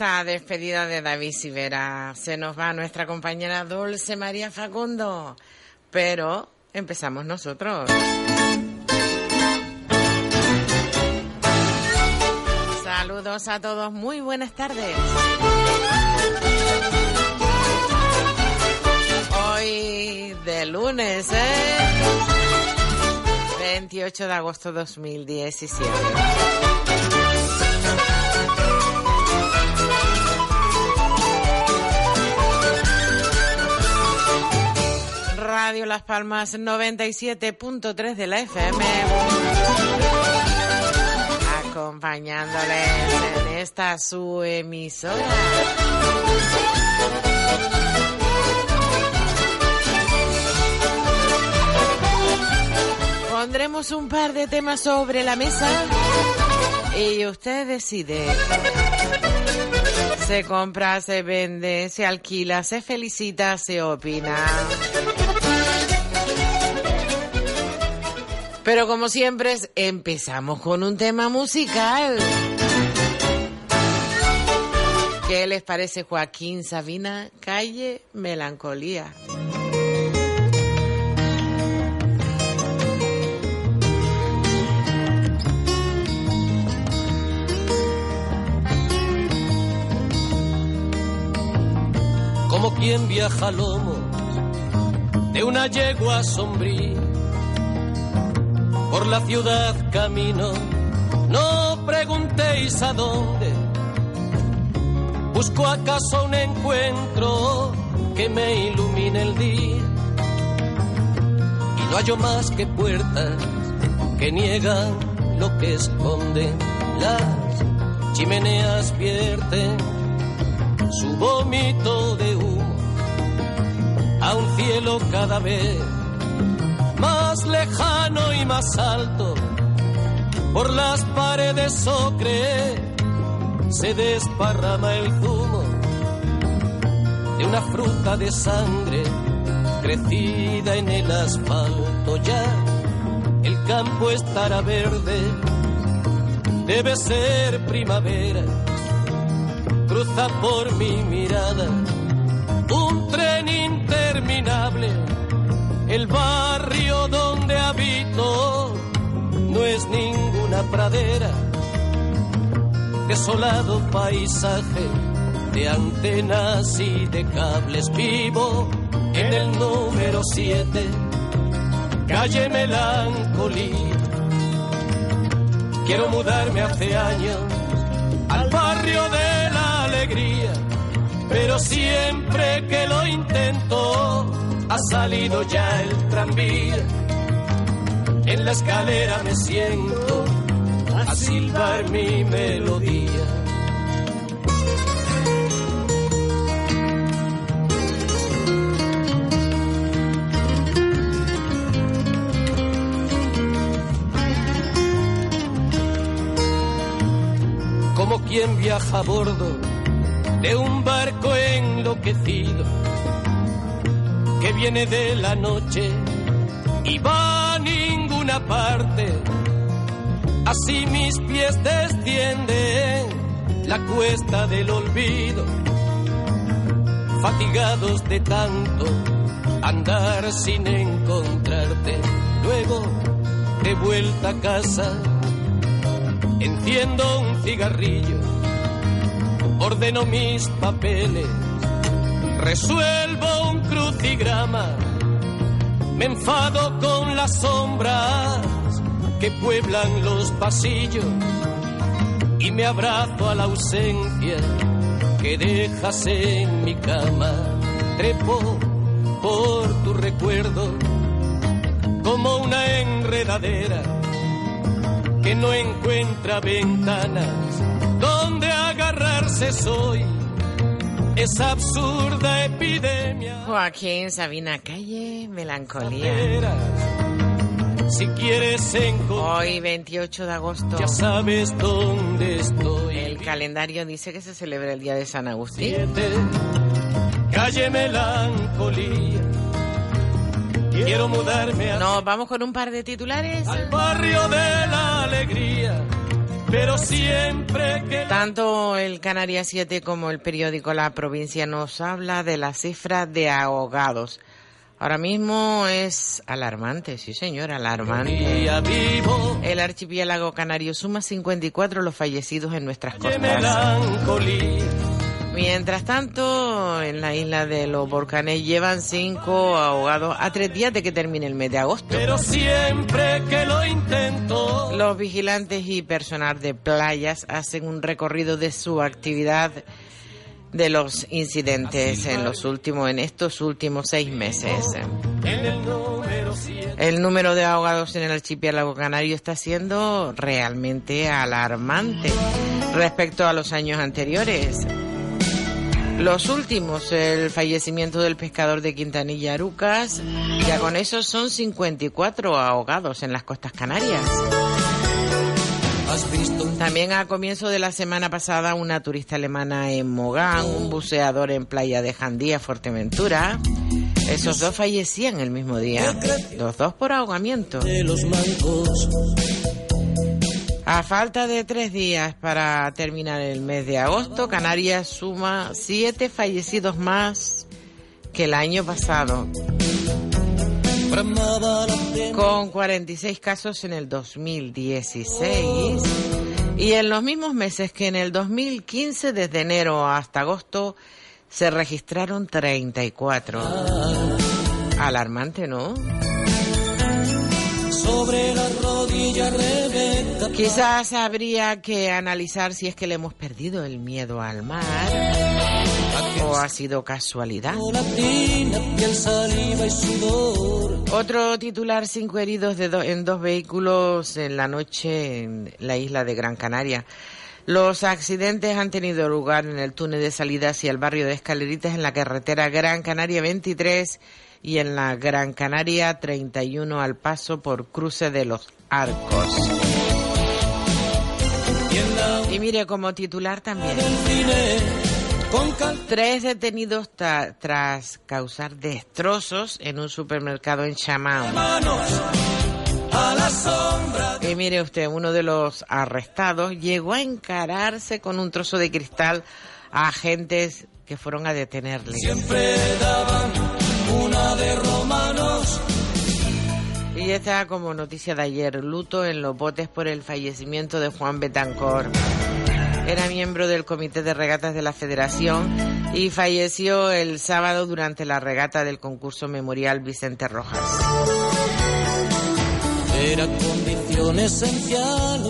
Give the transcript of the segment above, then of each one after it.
esta despedida de David Sivera se nos va nuestra compañera Dulce María Facundo. Pero empezamos nosotros. Saludos a todos, muy buenas tardes. Hoy de lunes, ¿eh? 28 de agosto 2017. Radio Las Palmas 97.3 de la FM. Acompañándoles en esta su emisora. Pondremos un par de temas sobre la mesa y usted decide. Se compra, se vende, se alquila, se felicita, se opina. Pero como siempre, empezamos con un tema musical. ¿Qué les parece Joaquín Sabina? Calle Melancolía. como quien viaja a lomos de una yegua sombría. Por la ciudad camino, no preguntéis a dónde. Busco acaso un encuentro que me ilumine el día. Y no hallo más que puertas que niegan lo que esconden. Las chimeneas vierten su vómito de humo a un cielo cada vez lejano y más alto. Por las paredes ocre se desparrama el zumo de una fruta de sangre crecida en el asfalto. Ya el campo estará verde, debe ser primavera cruza por mi mirada un tren interminable. El barrio donde habito no es ninguna una pradera, desolado paisaje de antenas y de cables vivo en el número 7, calle Melancolía. Quiero mudarme hace años al barrio de la alegría, pero siempre que lo intento ha salido ya el tranvía. En la escalera me siento a silbar mi melodía. Como quien viaja a bordo de un barco enloquecido que viene de la noche y va a ninguna parte. Así mis pies descienden la cuesta del olvido, fatigados de tanto andar sin encontrarte. Luego, de vuelta a casa, enciendo un cigarrillo, ordeno mis papeles, resuelvo me enfado con las sombras que pueblan los pasillos y me abrazo a la ausencia que dejas en mi cama. Trepo por tu recuerdo como una enredadera que no encuentra ventanas donde agarrarse soy esa absurda epidemia. Joaquín Sabina Calle, Melancolía. Si quieres encontrar, Hoy 28 de agosto. ya sabes dónde estoy. El calendario dice que se celebra el día de San Agustín. Siete, calle melancolía. Quiero mudarme a- Nos vamos con un par de titulares. al barrio de la alegría, pero siempre que Tanto el Canarias 7 como el periódico La Provincia nos habla de la cifra de ahogados. Ahora mismo es alarmante, sí señor, alarmante. El archipiélago canario suma 54 los fallecidos en nuestras costas. Mientras tanto, en la isla de los volcanes llevan cinco ahogados a tres días de que termine el mes de agosto. Pero siempre que lo intento, Los vigilantes y personal de playas hacen un recorrido de su actividad de los incidentes en los últimos, en estos últimos seis meses. en el número 7, El número de ahogados en el archipiélago canario está siendo realmente alarmante respecto a los años anteriores. Los últimos, el fallecimiento del pescador de Quintanilla Arucas, ya con eso son 54 ahogados en las costas canarias. También a comienzo de la semana pasada, una turista alemana en Mogán, un buceador en playa de Jandía, Fuerteventura. Esos dos fallecían el mismo día, los dos por ahogamiento. de los mancos. A falta de tres días para terminar el mes de agosto, Canarias suma siete fallecidos más que el año pasado, con 46 casos en el 2016 y en los mismos meses que en el 2015, desde enero hasta agosto, se registraron 34. Alarmante, ¿no? Sobre la rodilla. Quizás habría que analizar si es que le hemos perdido el miedo al mar o ha sido casualidad. Otro titular, cinco heridos de do- en dos vehículos en la noche en la isla de Gran Canaria. Los accidentes han tenido lugar en el túnel de salida hacia el barrio de Escaleritas en la carretera Gran Canaria 23 y en la Gran Canaria 31 al paso por cruce de los arcos. Y mire, como titular también. Tres detenidos tra- tras causar destrozos en un supermercado en sombra. Y mire usted, uno de los arrestados llegó a encararse con un trozo de cristal a agentes que fueron a detenerle. Siempre daban una de romanos. Y está como noticia de ayer, luto en los botes por el fallecimiento de Juan Betancor. Era miembro del comité de regatas de la federación y falleció el sábado durante la regata del concurso memorial Vicente Rojas. Era condición esencial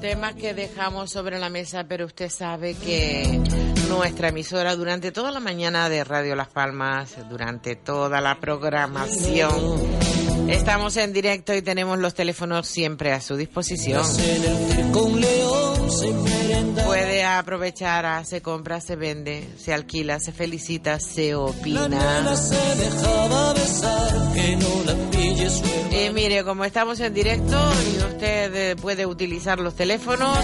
Temas que dejamos sobre la mesa, pero usted sabe que nuestra emisora durante toda la mañana de Radio Las Palmas, durante toda la programación, estamos en directo y tenemos los teléfonos siempre a su disposición. Puede aprovechar, se compra, se vende, se alquila, se felicita, se opina. Y mire, como estamos en directo y usted eh, puede utilizar los teléfonos,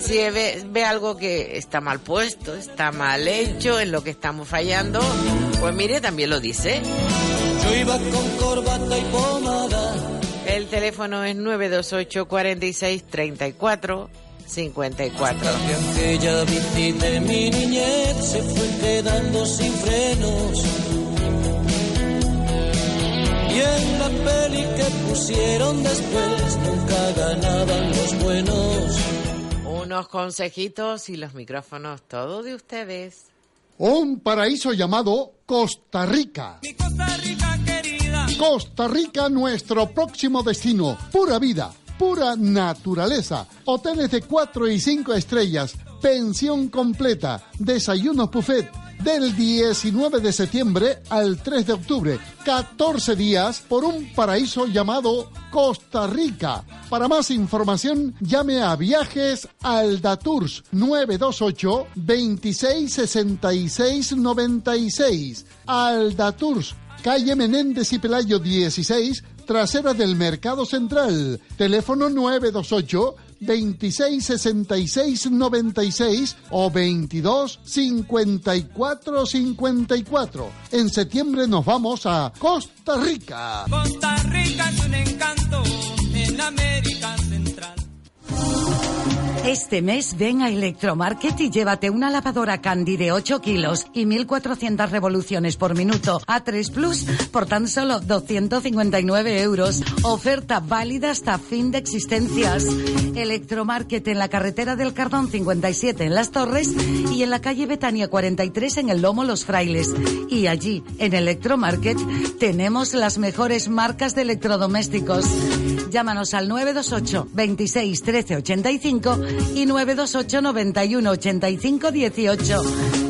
si ve, ve algo que está mal puesto, está mal hecho, en lo que estamos fallando, pues mire, también lo dice. Yo iba con corbata y pomada. El teléfono es 928 46 34 54. Aquella bici de mi niñez se fue quedando sin frenos. Y en la peli que pusieron después nunca ganaban los buenos. Unos consejitos y los micrófonos, todo de ustedes. Un paraíso llamado Costa Rica. Mi Costa Rica querida. Costa Rica, nuestro próximo destino. Pura vida, pura naturaleza. Hoteles de 4 y 5 estrellas. Pensión completa. Desayuno buffet. Del 19 de septiembre al 3 de octubre. 14 días por un paraíso llamado Costa Rica. Para más información, llame a Viajes Aldatours 928 26 66 96. Aldatours, calle Menéndez y Pelayo 16, trasera del Mercado Central. Teléfono 928 26 66 96 o 22 54 54. En septiembre nos vamos a Costa Rica. Costa Rica es un encanto en América. Este mes ven a Electromarket y llévate una lavadora Candy de 8 kilos y 1400 revoluciones por minuto a 3 Plus por tan solo 259 euros. Oferta válida hasta fin de existencias. Electromarket en la carretera del Cardón 57 en Las Torres y en la calle Betania 43 en el Lomo Los Frailes. Y allí, en Electromarket, tenemos las mejores marcas de electrodomésticos. Llámanos al 928 26 13 85 y 928 91 85 18.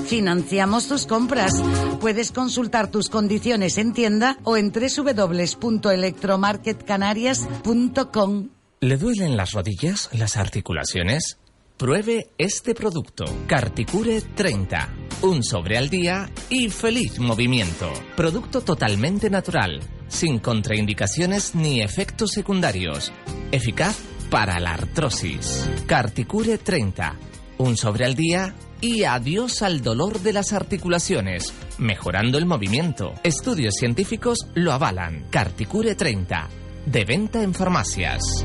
Financiamos tus compras. Puedes consultar tus condiciones en tienda o en www.electromarketcanarias.com. ¿Le duelen las rodillas, las articulaciones? Pruebe este producto, Carticure 30. Un sobre al día y feliz movimiento. Producto totalmente natural, sin contraindicaciones ni efectos secundarios. Eficaz para la artrosis. Carticure 30. Un sobre al día y adiós al dolor de las articulaciones, mejorando el movimiento. Estudios científicos lo avalan. Carticure 30. De venta en farmacias.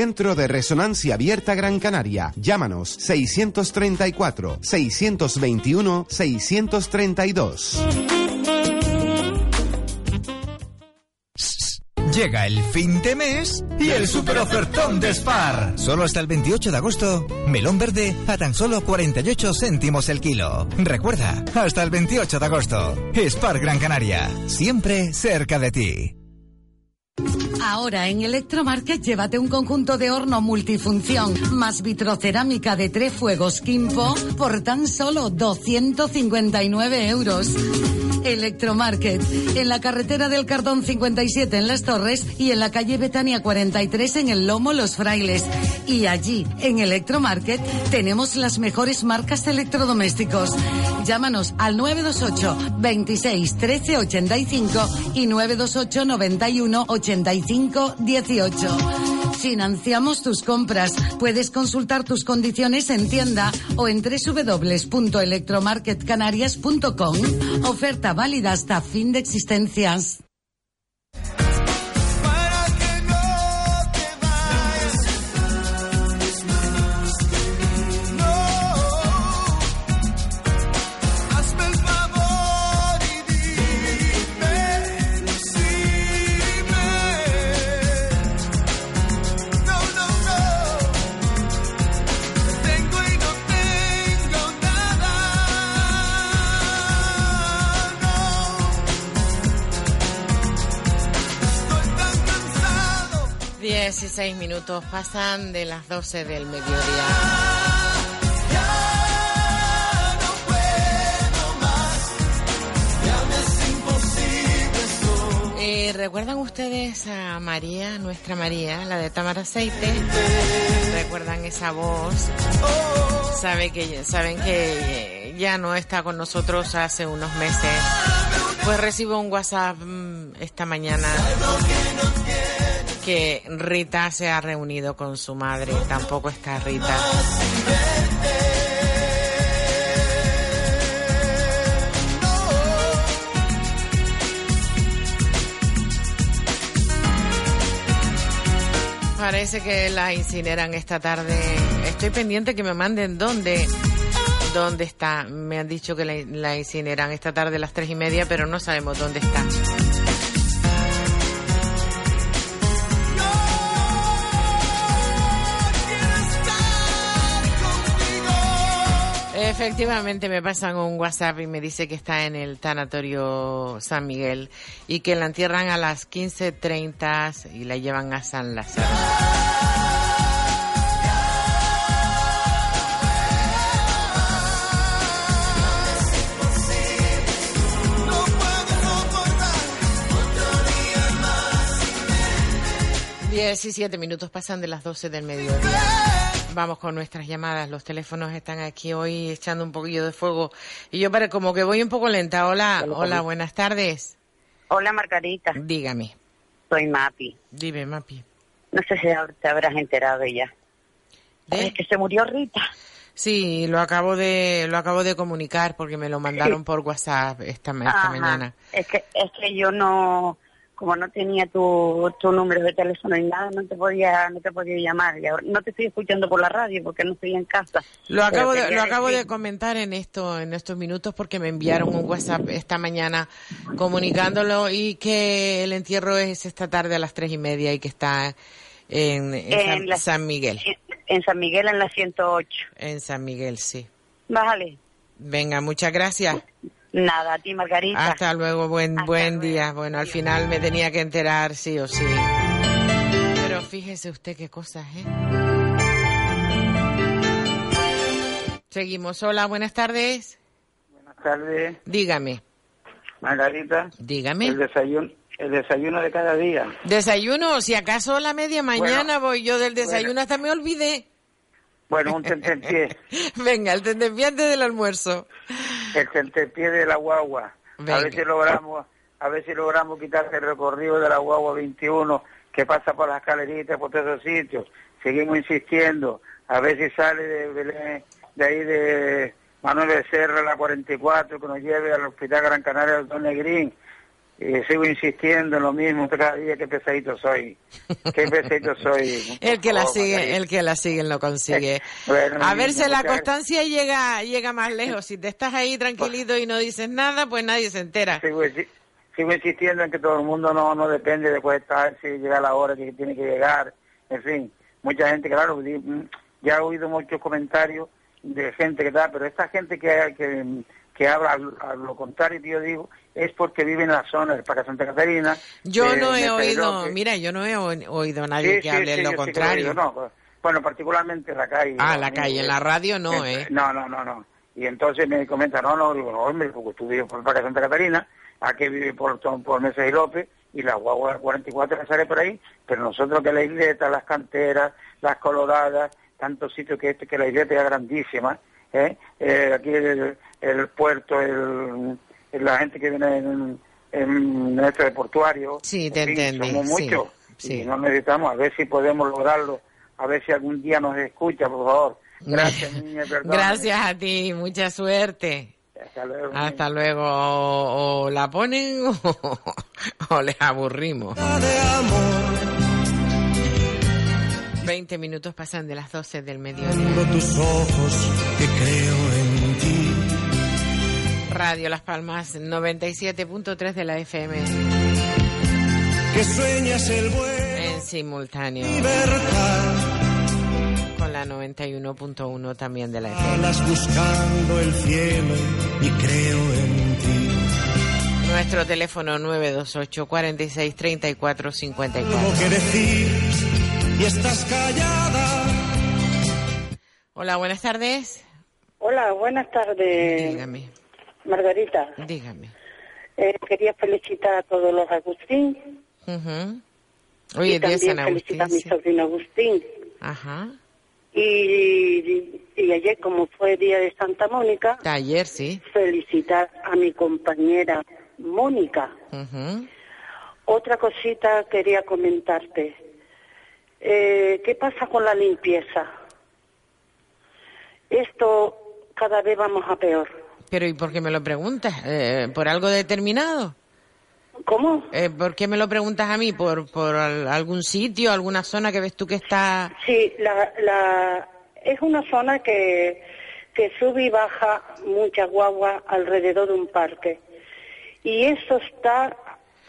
Centro de Resonancia Abierta Gran Canaria. Llámanos 634 621 632. Llega el fin de mes y el super ofertón de Spar. Solo hasta el 28 de agosto, melón verde a tan solo 48 céntimos el kilo. Recuerda, hasta el 28 de agosto. Spar Gran Canaria, siempre cerca de ti. Ahora en Electromarket llévate un conjunto de horno multifunción más vitrocerámica de tres fuegos Kimpo por tan solo 259 euros. Electromarket, en la carretera del Cardón 57 en Las Torres y en la calle Betania 43 en el Lomo Los Frailes. Y allí, en Electromarket, tenemos las mejores marcas electrodomésticos. Llámanos al 928 26 13 85 y 928 91 85 18. Financiamos tus compras. Puedes consultar tus condiciones en tienda o en www.electromarketcanarias.com. Oferta válida hasta fin de existencias. 16 minutos pasan de las 12 del mediodía. Eh, ¿Recuerdan ustedes a María, nuestra María, la de Tamara Aceite? ¿Recuerdan esa voz? Sabe que, saben que ya no está con nosotros hace unos meses. Pues recibo un WhatsApp mm, esta mañana que Rita se ha reunido con su madre. Tampoco está Rita. Parece que la incineran esta tarde. Estoy pendiente que me manden dónde, dónde está. Me han dicho que la, la incineran esta tarde a las tres y media, pero no sabemos dónde está. Efectivamente me pasan un WhatsApp y me dice que está en el tanatorio San Miguel y que la entierran a las 15.30 y la llevan a San Lázaro. 17 minutos pasan de las 12 del mediodía. Vamos con nuestras llamadas. Los teléfonos están aquí hoy echando un poquillo de fuego. Y yo para como que voy un poco lenta. Hola, hola, buenas tardes. Hola Margarita, Dígame. soy Mapi. Dime, Mapi. No sé si te habrás enterado ya. Es que se murió Rita. Sí, lo acabo de lo acabo de comunicar porque me lo mandaron por WhatsApp esta, esta Ajá. mañana. Es que, es que yo no, como no tenía tu, tu número de teléfono ni nada, no te podía, no te podía llamar. Y ahora- no te estoy escuchando por la radio porque no estoy en casa. Lo acabo de, lo acabo de comentar en esto en estos minutos porque me enviaron un WhatsApp esta mañana comunicándolo y que el entierro es esta tarde a las tres y media y que está en, en En San, la- San Miguel. En San Miguel en la 108. En San Miguel, sí. Bájale. Venga, muchas gracias. Nada, a ti Margarita. Hasta luego, buen buen día. Bueno, al final me tenía que enterar sí o sí. Pero fíjese usted qué cosas, ¿eh? Seguimos. Hola, buenas tardes. Buenas tardes, Dígame, Margarita. dígame. El desayuno, el desayuno de cada día. Desayuno, si acaso a la media mañana voy yo del desayuno hasta me olvidé. Bueno, un tentempié, Venga, el tentempié antes del almuerzo. El tentempié de la guagua. Venga. A ver si logramos, a si logramos quitar el recorrido de la guagua 21 que pasa por las escaleritas, por todos esos sitios. Seguimos insistiendo, a ver si sale de Belén, de ahí de Manuel Becerra, la 44, que nos lleve al Hospital Gran Canaria Don Negrín. Y sigo insistiendo en lo mismo cada día, qué pesadito soy. Qué pesadito soy. El que la Oh, sigue, Margarita. el que la sigue lo consigue. Bueno, A ver si la constancia llega llega más lejos. Si te estás ahí tranquilito y no dices nada, pues nadie se entera. Sigo, insi- sigo insistiendo en que todo el mundo no, no depende de después estar, si llega la hora que tiene que llegar. En fin, mucha gente, claro, mm, ya he oído muchos comentarios de gente que da, pero esta gente que, que, que habla a lo contrario que yo digo es porque vive en la zona del Parque Santa Catarina. Yo de no he Mesa oído, mira, yo no he oído a nadie Sí, que sí, hable sí, lo contrario. oído, no, pues, bueno, particularmente en la calle. Ah, la calle, en la radio no, eh, ¿eh? No, no, no, no. Y entonces me comenta, no, no, digo, no, hombre, porque tú vives por Parque Santa Catarina, aquí vive por, por Meses y López, y la guagua 44 que sale por ahí, pero nosotros que la isleta, las canteras, las coloradas, tantos sitios que este, que la isleta es grandísima, ¿eh? Eh, aquí el, el puerto, el, la gente que viene en, en este de portuario, Sí, te en fin, entendí, somos sí, muchos, sí. y no necesitamos, a ver si podemos lograrlo, a ver si algún día nos escucha, por favor. Gracias, niña, perdón. Gracias a ti, mucha suerte. Hasta luego. Hasta luego. O, o la ponen o, o les aburrimos. 20 minutos pasan de las 12 del mediodía. Tus ojos que creo en ti. Radio Las Palmas 97.3 de la FM Que sueñas el vuelo en simultáneo libertad. con la 91.1 también de la FM. Alas buscando el cielo y creo en ti. Nuestro teléfono 928 46 34 Algo 54. que decir y estás callada. Hola, buenas tardes. Hola, buenas tardes, Dígame, Margarita. dígame. Eh, quería felicitar a todos los Agustín. Hoy y es día de también San felicitar a mi sobrino Agustín. Ajá. Y, y ayer, como fue día de Santa Mónica, Ayer, sí. felicitar a mi compañera Mónica. Ujú. Otra cosita quería comentarte. Eh, ¿Qué pasa con la limpieza? Esto cada vez vamos a peor. Pero ¿y por qué me lo preguntas? Eh, ¿Por algo determinado? ¿Cómo? Eh, ¿Por qué me lo preguntas a mí? ¿Por, por al- algún sitio, alguna zona que ves tú que está...? Sí, la, la, es una zona que, que sube y baja mucha guagua alrededor de un parque. Y eso está...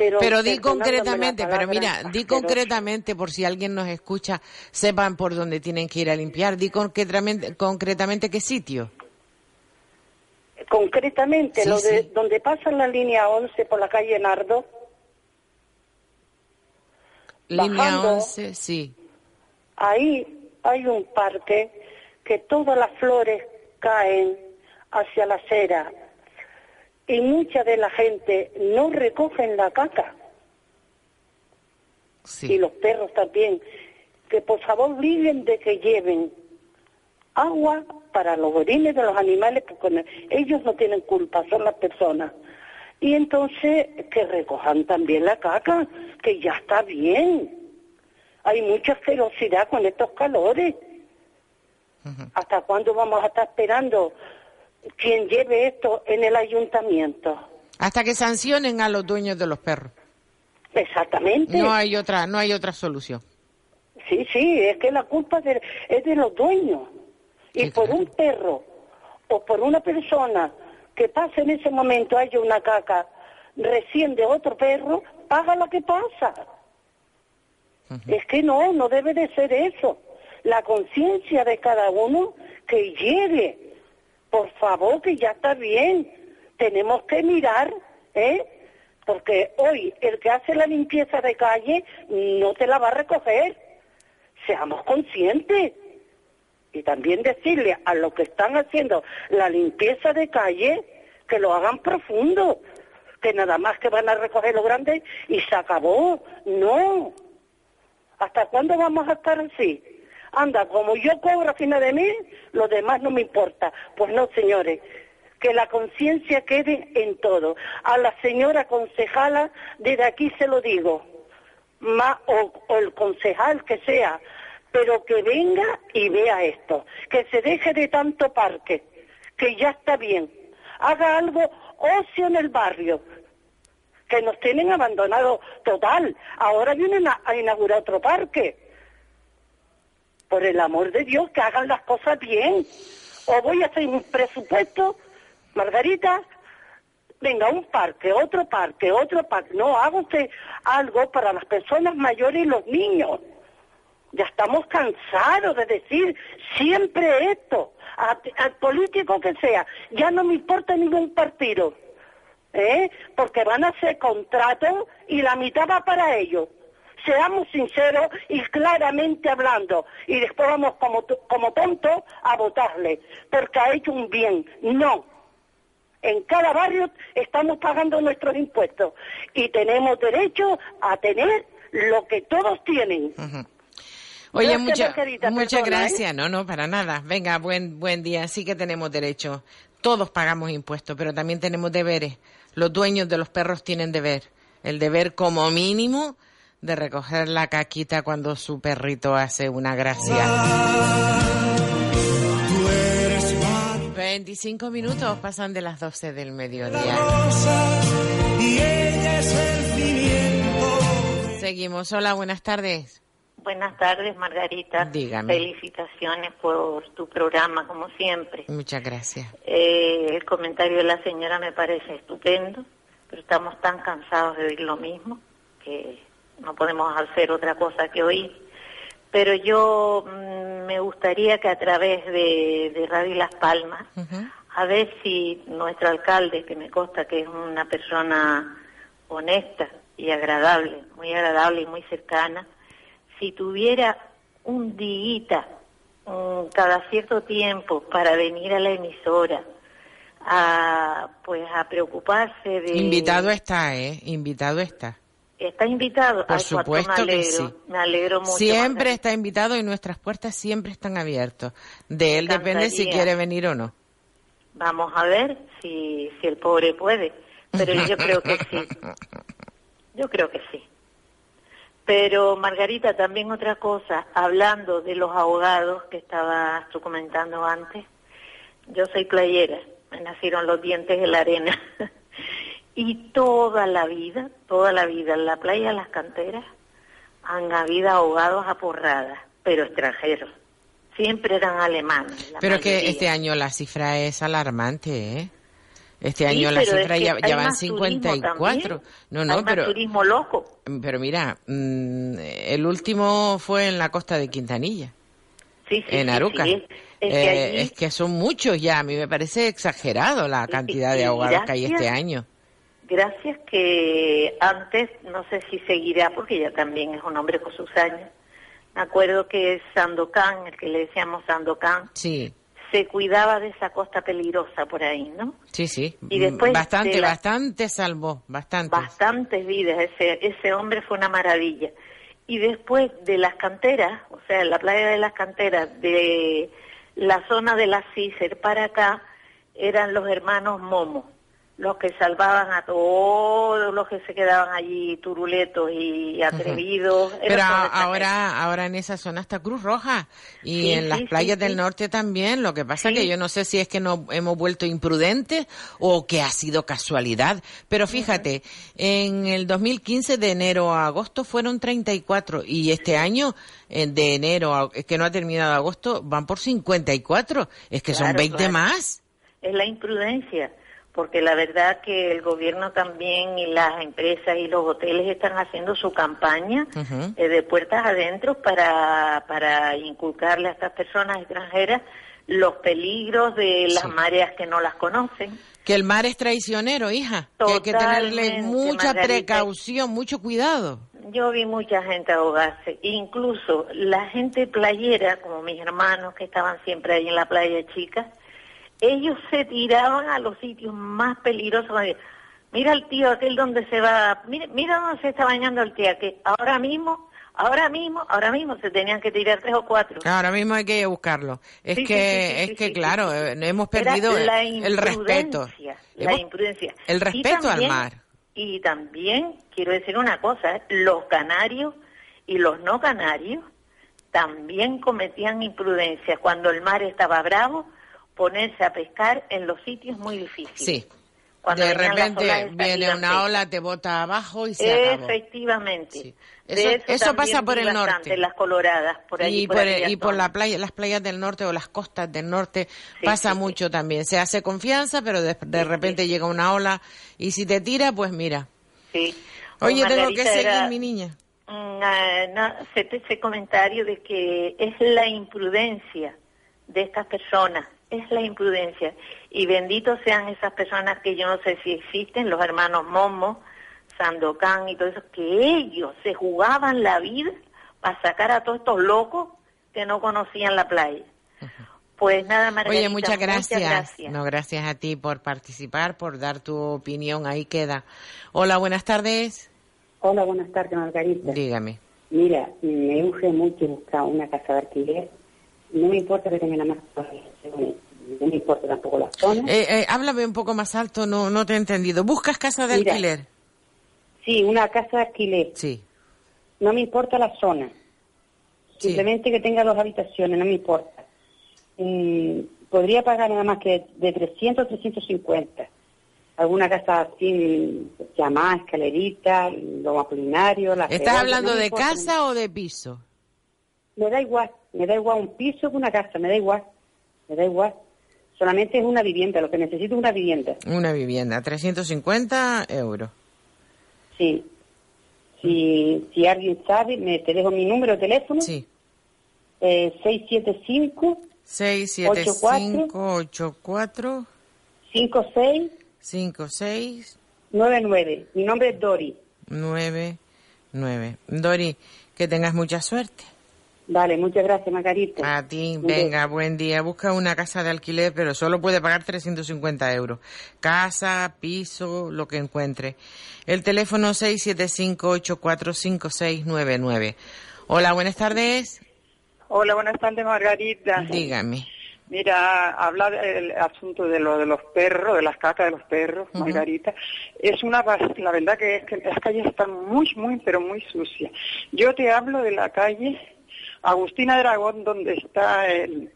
Pero, Pero di concretamente, pero mira, di concretamente por si alguien nos escucha, sepan por dónde tienen que ir a limpiar. Di concretamente, concretamente qué sitio. Concretamente, Sí, lo de sí. donde pasa la línea 11 por la calle Nardo, Línea Bajando. 11, sí. ahí hay un parque que todas las flores caen hacia la acera y mucha de la gente no recogen la caca. y los perros también, que por favor obliguen de que lleven agua para los orines de los animales, porque ellos no tienen culpa, son las personas. Y entonces que recojan también la caca, que ya está bien. Hay mucha ferocidad con estos calores. ¿Hasta cuándo vamos a estar esperando quien lleve esto en el ayuntamiento? Hasta que sancionen a los dueños de los perros. Exactamente. No hay otra, no hay otra solución. Sí, sí, es que la culpa de- es de los dueños. Y por un perro o por una persona que pase en ese momento, haya una caca recién de otro perro, paga lo que pasa. Es que no, no debe de ser eso. La conciencia de cada uno que llegue. Por favor, que ya está bien. Tenemos que mirar, ¿eh? Porque hoy el que hace la limpieza de calle no te la va a recoger. Seamos conscientes. Y también decirle a los que están haciendo la limpieza de calle que lo hagan profundo. Que nada más que van a recoger lo grande y se acabó. No. ¿Hasta cuándo vamos a estar así? Anda, como yo cobro a final de mes, lo demás no me importa. Pues no, señores, que la conciencia quede en todo. A la señora concejala, desde aquí se lo digo, o, el concejal que sea, pero que venga y vea esto, que se deje de tanto parque, que ya está bien. Haga algo ocio en el barrio, que nos tienen abandonados total. Ahora vienen a inaugurar otro parque. Por el amor de Dios, que hagan las cosas bien. O voy a hacer un presupuesto, Margarita, venga, un parque, otro parque, otro parque. No, haga usted algo para las personas mayores y los niños. Ya estamos cansados de decir siempre esto, al político que sea. Ya no me importa ningún partido. ¿eh? porque van a hacer contratos y la mitad va para ellos. Seamos sinceros y claramente hablando. Y después vamos como, como tontos a votarle, porque ha hecho un bien. No. En cada barrio estamos pagando nuestros impuestos y tenemos derecho a tener lo que todos tienen. Oye, muchas perdona, ¿eh? gracias. No, no, para nada. Venga, buen, buen día. Sí que tenemos derecho. Todos pagamos impuestos, pero también tenemos deberes. Los dueños de los perros tienen deber. El deber como mínimo de recoger la caquita cuando su perrito hace una gracia. 25 minutos pasan de las 12 del mediodía. Seguimos. Hola, buenas tardes. Buenas tardes, Margarita. Dígame. Felicitaciones por tu programa, como siempre. Muchas gracias. Eh, el comentario de la señora me parece estupendo, pero estamos tan cansados de oír lo mismo que no podemos hacer otra cosa que oír. Pero yo mm, me gustaría que a través de, de Radio Las Palmas, a ver si nuestro alcalde, que me consta que es una persona honesta y agradable, muy agradable y muy cercana, si tuviera un día cada cierto tiempo para venir a la emisora a pues a preocuparse de Invitado está, ¿eh? Invitado está. Está invitado Por Ay, supuesto me que alegro, sí. me alegro mucho Siempre está invitado y nuestras puertas siempre están abiertas. De él depende si quiere venir o no. Vamos a ver si, si el pobre puede, pero yo creo que sí. Yo creo que sí. Pero Margarita, también otra cosa, hablando de los ahogados que estabas tú comentando antes, yo soy playera, me nacieron los dientes en la arena. y toda la vida, toda la vida en la playa de las canteras han habido ahogados a porradas, pero extranjeros. Siempre eran alemanes. Pero que mayoría. este año la cifra es alarmante, ¿eh? Este Sí, año la es cifra que ya, van más turismo 54. también. No, no, Hay pero turismo loco. pero mira, mm, el último fue en la costa de Quintanilla, Sí, sí, en Aruca. es- que Eh, allí- es que son muchos ya, a mí me parece exagerado la cantidad de ahogados que hay este año. Gracias que antes, no sé si seguirá, porque ya también es un hombre con sus años. Me acuerdo que Sandokan, el que le decíamos Sandokan, Sí, se cuidaba de esa costa peligrosa por ahí, ¿no? sí, sí. Y después bastante, de la- bastante salvó, bastante. Bastantes vidas, ese, ese hombre fue una maravilla. Y después de las canteras, o sea, la playa de las canteras, de la zona de la Cícer para acá, eran los hermanos Momo, los que salvaban a todos los que se quedaban allí turuletos y atrevidos. Pero ahora, ahora en esa zona está Cruz Roja y Sí, en las playas sí, del norte también. Lo que pasa Sí. que yo no sé si es que nos hemos vuelto imprudentes o que ha sido casualidad. Pero fíjate, en el 2015 de enero a agosto fueron 34 y este año eh, de enero a, que no ha terminado agosto van por 54. Es que son Claro, 20 claro. más. Es la imprudencia, porque la verdad que el gobierno también y las empresas y los hoteles están haciendo su campaña eh, de puertas adentro para, para inculcarle a estas personas extranjeras los peligros de las Sí. mareas que no las conocen. Que el mar es traicionero, hija. Que hay que tenerle mucha Margarita. precaución, mucho cuidado. Yo vi mucha gente ahogarse, incluso la gente playera, como mis hermanos que estaban siempre ahí en la playa chica, ellos se tiraban a los sitios más peligrosos. Mira el tío aquel donde se va, mira, mira dónde se está bañando el tío, que ahora mismo, ahora mismo, ahora mismo se tenían que tirar tres o cuatro. Ahora mismo hay que ir a buscarlo. Es Sí, que, sí, sí, es que claro, hemos perdido el, la el respeto. La imprudencia. el respeto al mar. Y también quiero decir una cosa, ¿eh? los canarios y los no canarios también cometían imprudencia cuando el mar estaba bravo, ponerse a pescar en los sitios muy difíciles. Sí. Cuando de repente viene una ola, te bota abajo y se acabó. Efectivamente. De Eso- eso también pasa por el norte. las coloradas, por allí. y por por, aquella y por zona. la playa, las playas del norte o las costas del norte Sí, pasa sí, sí. mucho también. Se hace confianza, pero de, de repente llega una ola y si te tira, pues mira. Sí. Oye, tengo que seguir, era- mi niña. Mm, ah, ese comentario de que es la imprudencia de estas personas, es la imprudencia. Y benditos sean esas personas que yo no sé si existen, los hermanos Momo, Sandokan y todo eso, que ellos se jugaban la vida para sacar a todos estos locos que no conocían la playa. Pues nada, Margarita. Oye, muchas gracias. Muchas gracias. No, gracias a ti por participar, por dar tu opinión. Ahí queda. Hola, buenas tardes. Hola, buenas tardes, Margarita. Dígame. Mira, me urge mucho buscar una casa de alquiler. No me importa que tenga la más no me importa tampoco la zona. Eh, eh, háblame un poco más alto, no, no te he entendido. ¿Buscas casa de Mira. alquiler? Sí, una casa de alquiler. Sí. No me importa la zona. Simplemente que tenga dos habitaciones, no me importa. Mm, podría pagar nada más que de 300 a 350. Alguna casa así, llamada, escalerita, lo apolinario, la ¿Estás hablando no de importa. casa o de piso? Me da igual, me da igual un piso que una casa, me da igual, me da igual. Solamente es una vivienda, lo que necesito es una vivienda. Una vivienda, 350 euros. Sí. Si, si alguien sabe, me, te dejo mi número de teléfono. Sí. Eh, 675 675 84 56 56 99. Mi nombre es Dori. 99. Dori, que tengas mucha suerte. Vale, muchas gracias, Margarita. A ti, venga, buen día. Busca una casa de alquiler, pero solo puede pagar 350 euros. Casa, piso, lo que encuentre. El teléfono 675-845699. Hola, buenas tardes. Hola, buenas tardes, Margarita. Dígame. Mira, hablar del asunto de lo de los perros, de las cacas de los perros. Margarita, es una, la verdad que es que las calles están muy, muy, pero muy sucias. Yo te hablo de la calle Agustina Dragón, donde está el,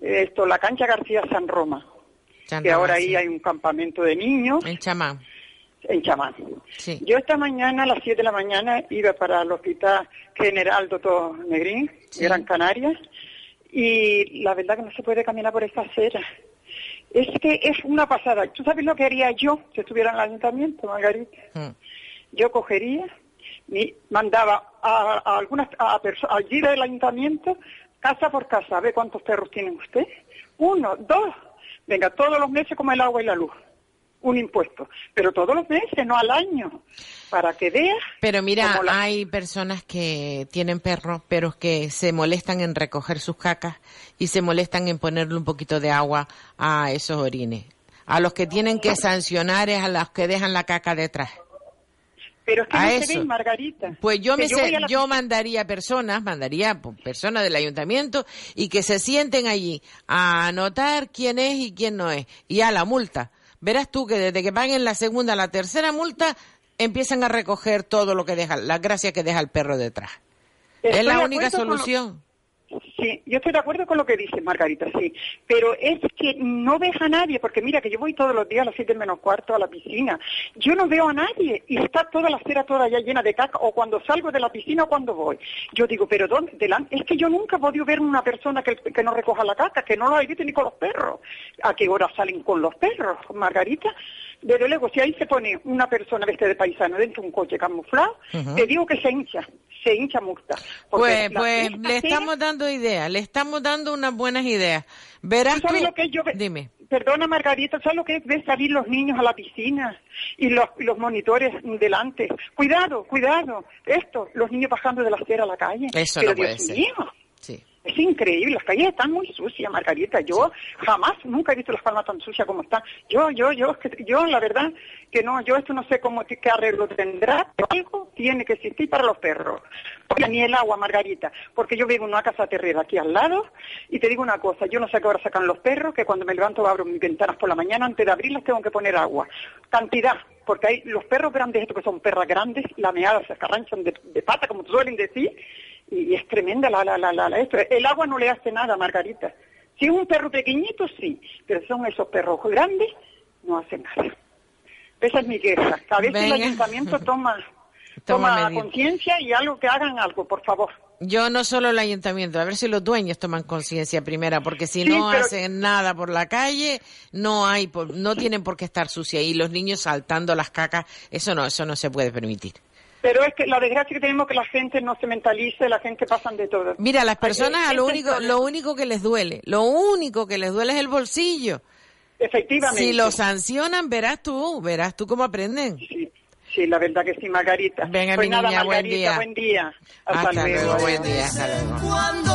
esto, la cancha García San Roma, que ahora ahí hay un campamento de niños En chamán. en Chamán. Sí. Yo esta mañana, a las 7 de la mañana, iba para el Hospital General Doctor Negrín, Gran Canaria, y la verdad que no se puede caminar por esta acera. Es que es una pasada. ¿Tú sabes lo que haría yo si estuviera en el ayuntamiento, Margarita? Mm. Yo cogería, mi- mandaba a, a algunas a allí del ayuntamiento, casa por casa, a ver cuántos perros tienen usted. Uno, dos. Venga, todos los meses como el agua y la luz. Un impuesto. Pero todos los meses, no al año. Para que veas. Pero mira, la- hay personas que tienen perros, pero que se molestan en recoger sus cacas y se molestan en ponerle un poquito de agua a esos orines. A los que tienen que sancionar es a los que dejan la caca detrás. Pero es que a no eso. se ven, Margarita. Pues yo me yo la yo mandaría personas, mandaría pues, personas del ayuntamiento y que se sienten allí a anotar quién es y quién no es y a la multa. Verás tú que desde que paguen la segunda, la tercera multa empiezan a recoger todo lo que deja, las gracias que deja el perro detrás. Estoy es la única solución. Sí, yo estoy de acuerdo con lo que dice Margarita, sí. Pero es que no ves a nadie, porque mira que yo voy todos los días a las siete menos cuarto a la piscina. Yo no veo a nadie y está toda la acera toda ya llena de caca, o cuando salgo de la piscina o cuando voy. Yo digo, pero ¿dónde? Delante? Es que yo nunca he podido ver una persona que, que no recoja la caca, que no la evite ni con los perros. ¿A qué hora salen con los perros, Margarita? Desde luego, si ahí se pone una persona vestida de paisano dentro de un coche camuflado, te digo que se hincha, se hincha multa. Pues, pues le estamos dando ideas, le estamos dando unas buenas ideas. Verás ¿Tú sabes tú- lo que yo Dime. Perdona, Margarita, ¿sabes lo que es ver salir los niños a la piscina y los, los monitores delante? Cuidado, cuidado. Esto, los niños bajando de la acera a la calle. Eso Pero no puede Dios ser. mío, Sí. Es increíble. Las calles están muy sucias, Margarita. Yo jamás, nunca he visto las palmas tan sucias como están. Yo, yo, yo, yo, la verdad, que no, yo esto no sé cómo, qué arreglo tendrá, pero algo tiene que existir para los perros. Porque ni el agua, Margarita, porque yo vivo en una casa terrera aquí al lado, y te digo una cosa, yo no sé a qué hora sacan los perros, que cuando me levanto abro mis ventanas por la mañana, antes de abrirlas tengo que poner agua. Cantidad, porque hay los perros grandes, estos que son perras grandes, la meada se escarranchan de, de pata, como suelen decir, y es tremenda la, la, la, la, la-. El agua no le hace nada, Margarita. Si es un perro pequeñito, sí, pero son esos perros grandes, no hacen nada. Esa es mi queja. A veces el Venga. ayuntamiento toma, Toma conciencia y algo que hagan algo, por favor. Yo no solo el ayuntamiento, a ver si los dueños toman conciencia primera, porque si Sí, no pero- hacen nada por la calle, no hay, no tienen por qué estar sucia y los niños saltando las cacas, eso no, eso no se puede permitir. Pero es que la desgracia que tenemos es que la gente no se mentalice, la gente pasan de todo. Mira, las personas a lo único, lo único que les duele, lo único que les duele es el bolsillo. Efectivamente. Si lo sancionan, verás tú, verás tú cómo aprenden. Sí, la verdad que sí, Margarita. Venga, pues mi nada, niña, buen Margarita, día. buen día. Hasta, Hasta luego. luego, buen día, hasta luego. Cuando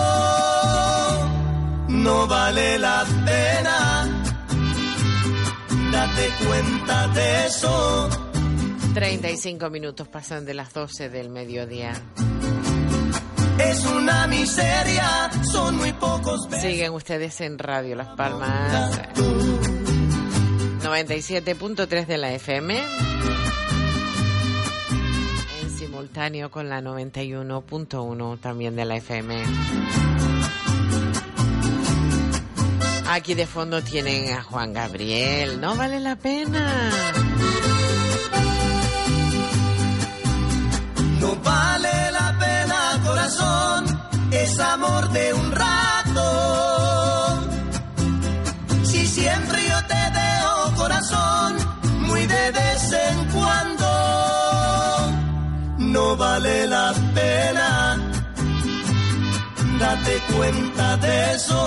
no vale la pena, date cuenta de eso. 35 minutos pasan de las 12 del mediodía. Es una miseria, son muy pocos. Siguen ustedes en Radio Las Palmas. 97.3 de la FM. En simultáneo con la 91.1 también de la FM. Aquí de fondo tienen a Juan Gabriel. No vale la pena. Vale la pena, corazón, es amor de un rato. Si siempre yo te veo, corazón, muy de vez en cuando. No vale la pena, date cuenta de eso.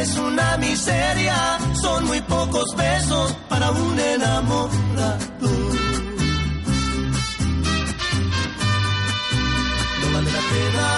Es una miseria, son muy pocos besos para un enamorado. No vale la pena.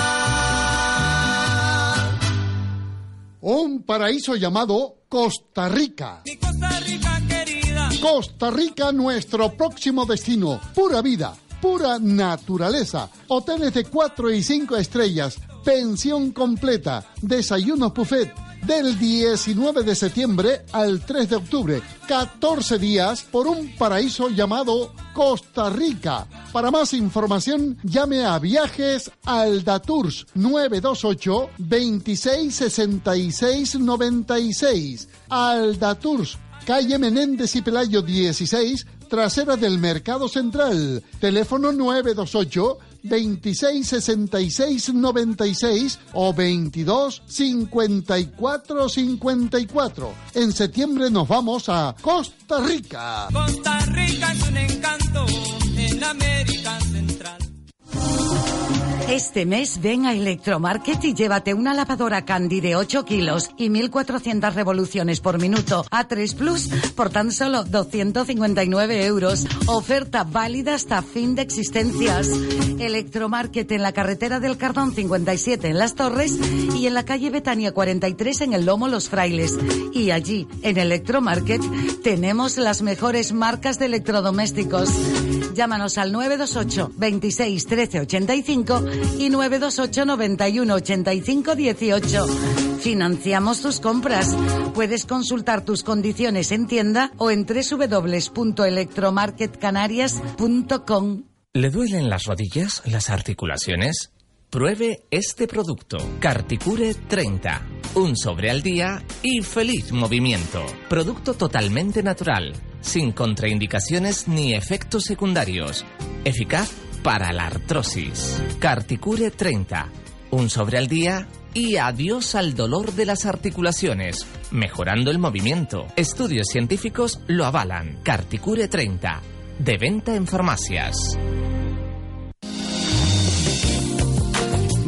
Un paraíso llamado Costa Rica. Costa Rica querida. Costa Rica, nuestro próximo destino. Pura vida, pura naturaleza. Hoteles de 4 y 5 estrellas. Pensión completa. Desayunos buffet. Del 19 de septiembre al 3 de octubre. 14 días por un paraíso llamado Costa Rica. Para más información, llame a Viajes Aldatours 928 26 66 96. Aldatours calle Menéndez y Pelayo 16, trasera del Mercado Central. Teléfono 928 26 66 96 o 22 54 54. En septiembre nos vamos a Costa Rica. Costa Rica es un encanto en América. Este mes ven a Electromarket y llévate una lavadora Candy de 8 kilos y 1400 revoluciones por minuto a 3 Plus por tan solo 259 euros. Oferta válida hasta fin de existencias. Electromarket en la carretera del Cardón 57 en Las Torres y en la calle Betania 43 en el Lomo Los Frailes. Y allí, en Electromarket, tenemos las mejores marcas de electrodomésticos. Llámanos al 928 26 13 85 y 928 91 85 18. Financiamos tus compras. Puedes consultar tus condiciones en tienda o en www.electromarketcanarias.com. ¿Le duelen las rodillas, las articulaciones? Pruebe este producto, Carticure 30. Un sobre al día y feliz movimiento. Producto totalmente natural, sin contraindicaciones ni efectos secundarios. Eficaz para la artrosis. Carticure 30. Un sobre al día y adiós al dolor de las articulaciones, mejorando el movimiento. Estudios científicos lo avalan. Carticure 30. De venta en farmacias.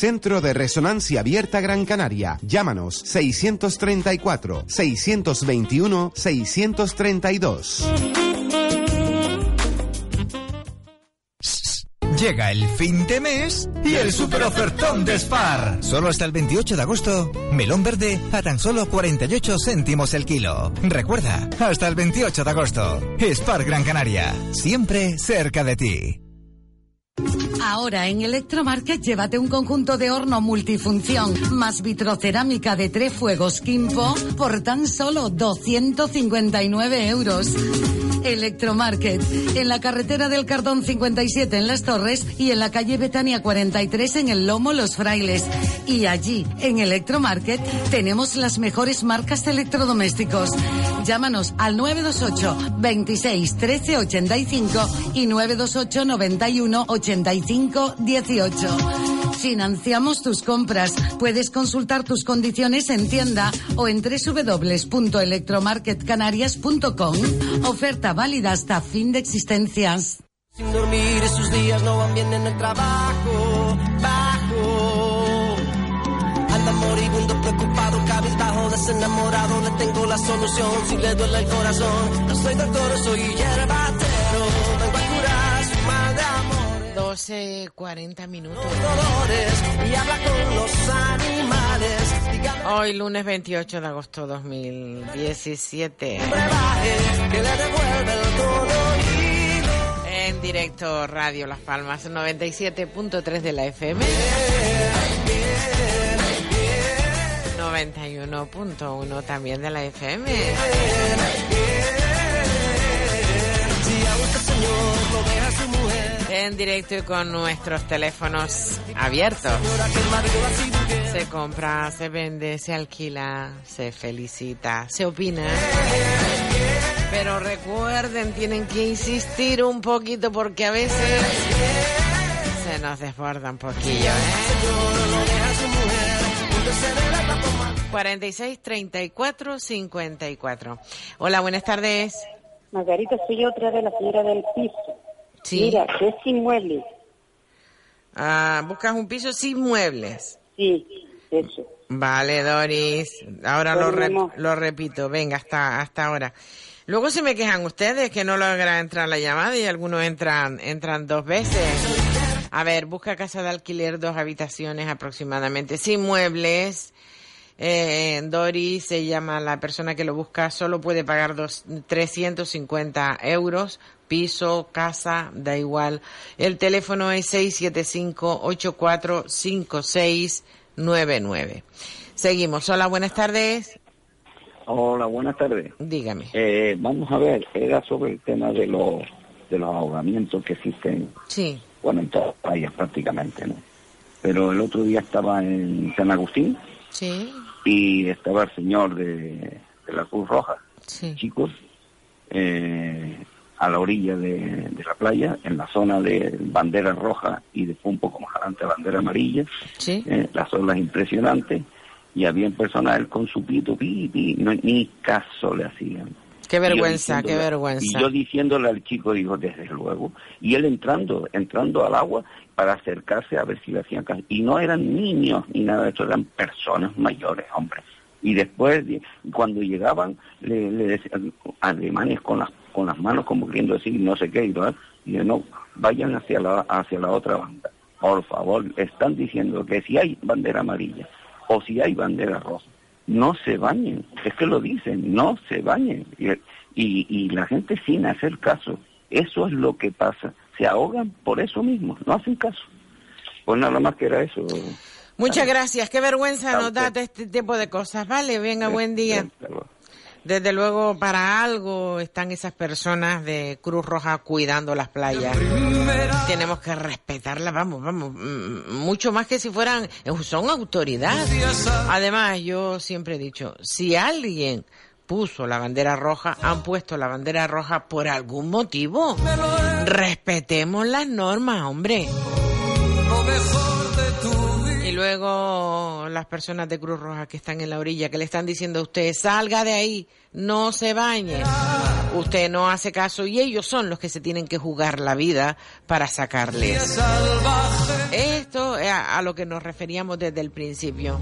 Centro de Resonancia Abierta Gran Canaria. Llámanos 634 621 632. Llega el fin de mes y el super ofertón de Spar. Solo hasta el 28 de agosto, melón verde a tan solo 48 céntimos el kilo. Recuerda, hasta el 28 de agosto. Spar Gran Canaria, siempre cerca de ti. Ahora en Electromarket llévate un conjunto de horno multifunción más vitrocerámica de tres fuegos Kimpo por tan solo 259 euros. Electromarket, en la carretera del Cardón 57 en Las Torres y en la calle Betania 43 en el Lomo Los Frailes. Y allí, en Electromarket, tenemos las mejores marcas de electrodomésticos. Llámanos al 928 26 13 85 y 928 91 85 18. Financiamos tus compras. Puedes consultar tus condiciones en tienda o en www.electromarketcanarias.com. Oferta válida hasta fin de existencias. Sin dormir esos días no van bien en el trabajo, bajo. Anda moribundo, preocupado, cabizbajo, desenamorado, le tengo la solución. Si le duele el corazón, no soy doctor, soy hierbatero. 12, 40 minutos. Hoy lunes 28 de agosto 2017. Que le devuelve el todo En directo Radio Las Palmas 97.3 de la FM. 91.1 también de la FM. Si a usted, señor, lo. En directo y con nuestros teléfonos abiertos. Se compra, se vende, se alquila, se felicita, se opina. Pero recuerden, tienen que insistir un poquito porque a veces se nos desborda un poquillo. ¿eh? 46 34 54. Hola, buenas tardes. Margarita, soy otra de la señora del piso. Sí. Mira, es inmueble. Ah, ¿Buscas un piso sin muebles? Sí, eso. Vale, Doris. Ahora lo, lo repito. Venga, hasta, hasta ahora. Luego se me quejan ustedes que no logra entrar la llamada y algunos entran, entran dos veces. A ver, busca casa de alquiler, dos habitaciones aproximadamente, sin muebles. Eh, Doris se llama la persona que lo busca, solo puede pagar dos, 350 euros, piso, casa, da igual. El teléfono es 675-845699. Seguimos. Hola, buenas tardes. Hola, buenas tardes. Dígame. Eh, vamos a ver, era sobre el tema de los de los ahogamientos que existen, Sí. bueno, en todas las playas prácticamente, ¿no? Pero el otro día estaba en San Agustín Sí. y estaba el señor de, de la Cruz Roja, Sí. chicos, eh, a la orilla de, de la playa, en la zona de bandera roja y después un poco más adelante bandera amarilla. Sí. Eh, las olas impresionantes y había personal con su pito, pi, pi, no, ni caso le hacían. Qué vergüenza, qué vergüenza. Y yo diciéndole al chico, digo, desde luego. Y él entrando, entrando al agua para acercarse a ver si le hacían caso. Y no eran niños ni nada de eso, eran personas mayores, hombre. Y después, cuando llegaban, le, le decían alemanes con las, con las manos como queriendo decir no sé qué, y, ¿no? y yo, no, vayan hacia la, hacia la otra banda. Por favor, están diciendo que si hay bandera amarilla o si hay bandera roja, no se bañen, es que lo dicen, no se bañen. Y, y, y la gente sin hacer caso, eso es lo que pasa, se ahogan por eso mismo, no hacen caso. Pues nada más que era eso. Muchas gracias. Qué vergüenza nos da este tipo de cosas. Vale, venga, buen día. Desde luego, para algo están esas personas de Cruz Roja cuidando las playas. Tenemos que respetarlas, vamos, vamos, mm, mucho más que si fueran, son autoridad. Además, yo siempre he dicho, si alguien puso la bandera roja, han puesto la bandera roja por algún motivo. Respetemos las normas, hombre. Luego las personas de Cruz Roja que están en la orilla, que le están diciendo a usted, salga de ahí, no se bañe. Usted no hace caso y ellos son los que se tienen que jugar la vida para sacarles. Esto es a, lo que nos referíamos desde el principio.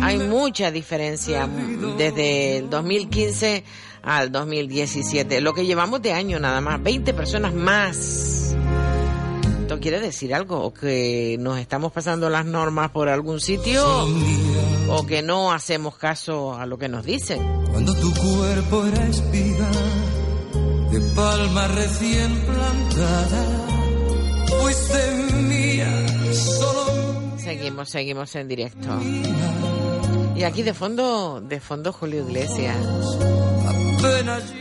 Hay mucha diferencia desde el 2015 al 2017. Lo que llevamos de año nada más, 20 personas más. ¿Esto quiere decir algo? ¿O que nos estamos pasando las normas por algún sitio? ¿O que no hacemos caso a lo que nos dicen? Cuando tu cuerpo era espiga de palma recién plantada, fuiste mía, solo Seguimos, seguimos en directo. Y aquí de fondo, de fondo Julio Iglesias.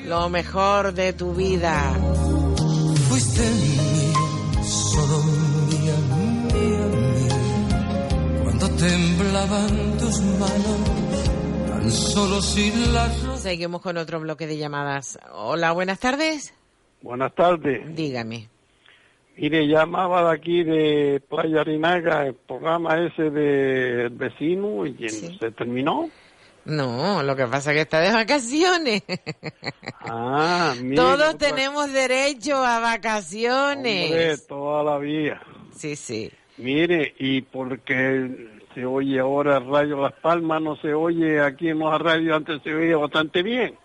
Lo mejor de tu vida. Fuiste mía, mía. Cuando temblaban tus manos, tan solo sin las Seguimos con otro bloque de llamadas. Hola, buenas tardes. Buenas tardes. Dígame. Mire, llamaba de aquí de Playa Arinaga, el programa ese de El Vecino, y se terminó. No, lo que pasa es que está de vacaciones. Ah, mire. Todos otra- tenemos derecho a vacaciones. Hombre, toda la vida. Sí, sí. Mire, y porque se oye ahora Radio Las Palmas, no se oye aquí en los radios, antes se oía bastante bien.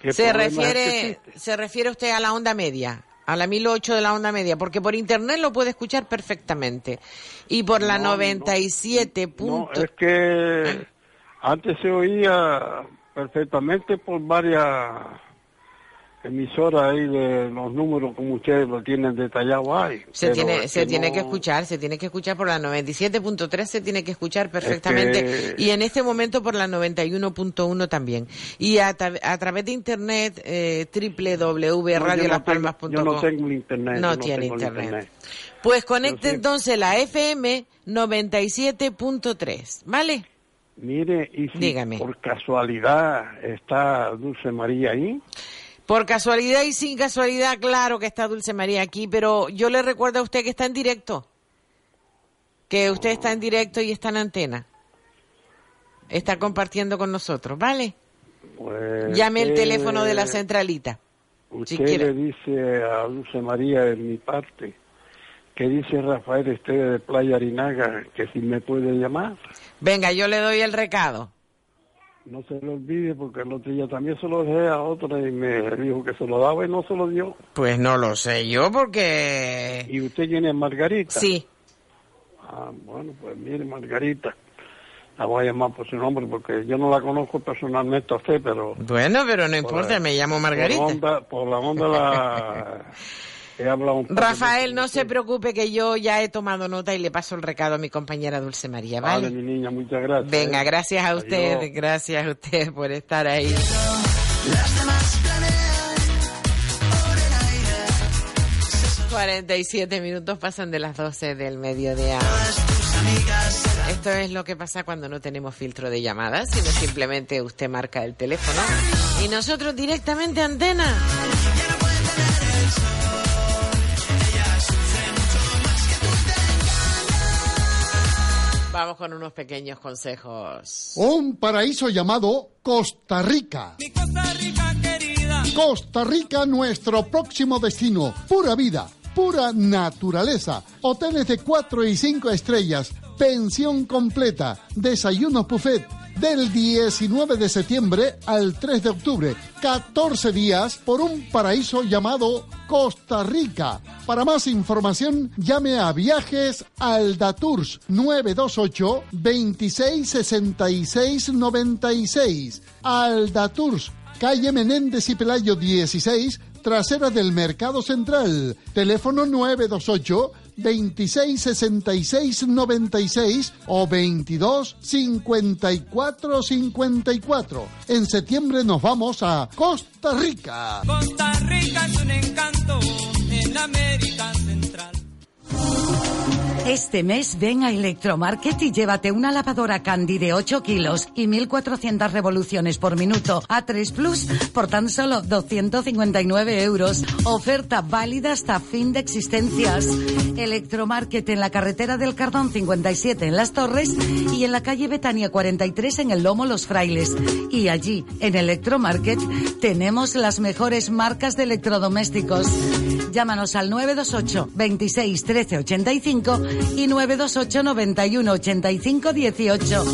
¿Qué Se refiere, se refiere usted a la onda media, a la 1008 de la onda media, porque por internet lo puede escuchar perfectamente. Y por la No, no. 97 No, punto... es que antes se oía perfectamente por varias emisoras ahí de los números como ustedes lo tienen detallado ahí. Se tiene, se tiene no- que escuchar, se tiene que escuchar por la 97.3, se tiene que escuchar perfectamente. que- Y en este momento por la 91.1 también. Y a, tra- a través de internet, eh, www.radiolaspalmas.com. Yo no tengo internet. No tiene internet. Pues conecte entonces la FM 97.3, ¿vale? Mire, y si Dígame. por casualidad está Dulce María ahí, Por casualidad y sin casualidad, claro que está Dulce María aquí, pero yo le recuerdo a usted que está en directo. Que usted está en directo y está en antena. Está compartiendo con nosotros, ¿vale? pues... Llame el eh, teléfono de la centralita. Usted quiere. le dice a Dulce María de mi parte que dice Rafael Esteve de Playa Arinaga que si me puede llamar. Venga, yo le doy el recado. No se lo olvide porque el otro día también se lo dejé a otra y me dijo que se lo daba y no se lo dio. Pues no lo sé yo porque... ¿Y usted es Margarita? Sí. Ah, bueno, pues mire Margarita. La voy a llamar por su nombre porque yo no la conozco personalmente a usted, pero... Bueno, pero no por importa, la- me llamo Por, Margarita. onda, por la onda la... un poco Rafael, no se preocupe que yo ya he tomado nota y le paso el recado a mi compañera Dulce María, Vale, ¿vale? mi niña, muchas gracias. Venga, ¿eh? gracias a usted, Adiós. gracias a usted por estar ahí. Las demás planean por el aire. 47 minutos pasan de las 12 del mediodía. Esto es lo que pasa cuando no tenemos filtro de llamadas, sino simplemente usted marca el teléfono y nosotros directamente antena. Vamos con unos pequeños consejos. Un paraíso llamado Costa Rica. Costa Rica querida. Costa Rica, nuestro próximo destino. Pura vida, pura naturaleza. Hoteles de 4 y 5 estrellas. Pensión completa. Desayunos buffet. Del 19 de septiembre al 3 de octubre. 14 días por un paraíso llamado Costa Rica. Para más información, llame a Viajes Aldatours 928 2666 96. Aldatours calle Menéndez y Pelayo 16, trasera del Mercado Central. Teléfono 928 2666 96 o 22 54 54. En septiembre nos vamos a Costa Rica. Costa Rica es un encanto en América Central. Este mes ven a Electromarket y llévate una lavadora Candy de 8 kilos y 1400 revoluciones por minuto a 3 Plus por tan solo 259 euros. Oferta válida hasta fin de existencias. Electromarket en la carretera del Cardón 57 en Las Torres y en la calle Betania 43 en el Lomo Los Frailes. Y allí, en Electromarket, tenemos las mejores marcas de electrodomésticos. Llámanos al 928 26 13 85 y 928 91 85 18.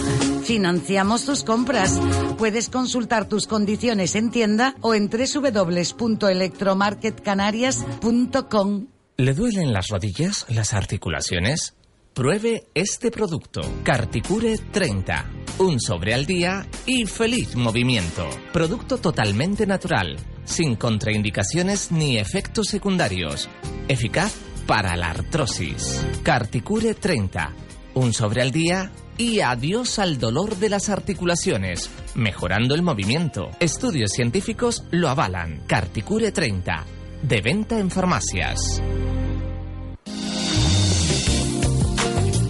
Financiamos tus compras. Puedes consultar tus condiciones en tienda o en www.electromarketcanarias.com. ¿Le duelen las rodillas, las articulaciones? Pruebe este producto, Carticure 30. Un sobre al día y feliz movimiento. Producto totalmente natural, sin contraindicaciones ni efectos secundarios. Eficaz para la artrosis. Carticure 30. Un sobre al día y adiós al dolor de las articulaciones. mejorando el movimiento. Estudios científicos lo avalan. Carticure 30, de venta en farmacias.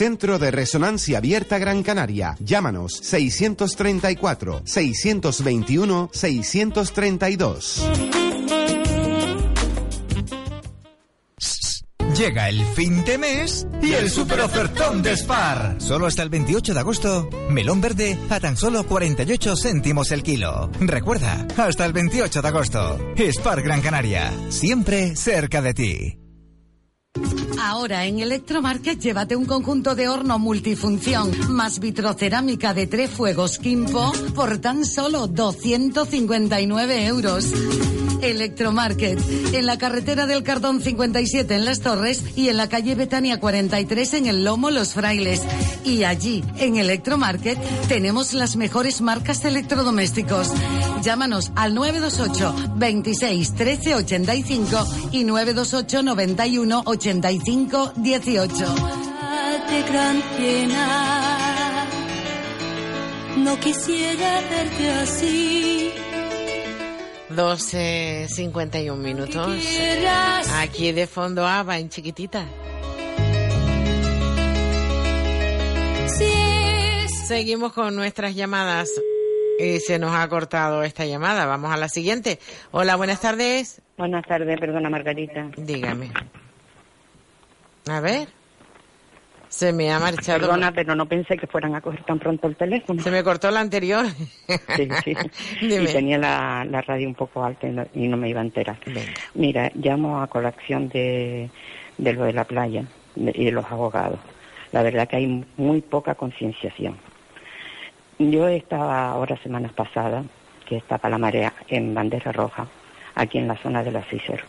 Centro de Resonancia Abierta Gran Canaria. Llámanos 634 621 632. Llega el fin de mes y el super ofertón de Spar. Solo hasta el 28 de agosto, melón verde a tan solo 48 céntimos el kilo. Recuerda, hasta el 28 de agosto. Spar Gran Canaria, siempre cerca de ti. Ahora en Electromarket llévate un conjunto de horno multifunción más vitrocerámica de tres fuegos Kimpo por tan solo 259 euros. Electromarket, en la carretera del Cardón 57 en Las Torres y en la calle Betania 43 en el Lomo Los Frailes. Y allí, en Electromarket, tenemos las mejores marcas electrodomésticos. Llámanos al 928 26 13 85 y 928 91 85 18. de gran pena. No quisiera verte así. 12.51 minutos. Aquí de fondo Ava en chiquitita. Seguimos con nuestras llamadas. Y se nos ha cortado esta llamada. Vamos a la siguiente. Hola, buenas tardes. Buenas tardes, perdona Margarita. Dígame. A ver. Se me ha marchado. Perdona, pero no pensé que fueran a coger tan pronto el teléfono. Se me cortó la anterior. Sí, sí. Dime. Y tenía la, la radio un poco alta y no, y no me iba a enterar. Mira, llamo a colación de, de lo de la playa de- y de los abogados. La verdad que hay muy poca concienciación. Yo estaba ahora semanas pasadas, que estaba la marea en bandera roja, aquí en la zona de la Cícero.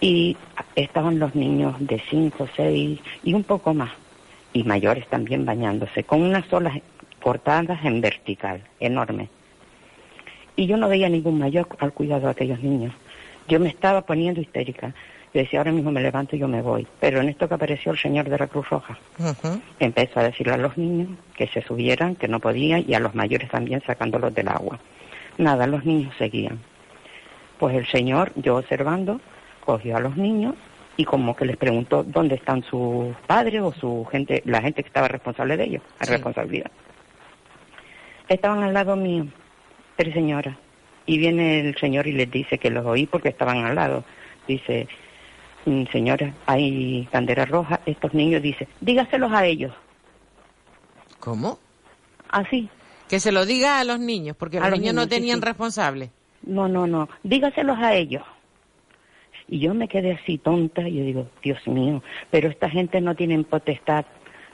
Y estaban los niños de 5, 6 y un poco más, y mayores también bañándose, con unas olas cortadas en vertical, enorme. Y yo no veía ningún mayor al cuidado de aquellos niños. Yo me estaba poniendo histérica. Yo decía, ahora mismo me levanto y yo me voy. Pero en esto que apareció el señor de la Cruz Roja, empezó a decirle a los niños que se subieran, que no podían, y a los mayores también sacándolos del agua. Nada, los niños seguían. Pues el señor, yo observando, cogió a los niños y como que les preguntó dónde están sus padres o su gente, la gente que estaba responsable de ellos, la Sí. responsabilidad. Estaban al lado mío, tres señoras. Y viene el señor y les dice que los oí porque estaban al lado. Dice, "Mm, señora, hay bandera roja. Estos niños dicen, dígaselos a ellos. ¿Cómo? Así. Que se lo diga a los niños, porque A los niños no sí, tenían sí. responsable. No, no, no, dígaselos a ellos. Y yo me quedé así tonta y yo digo, Dios mío, pero esta gente no tienen potestad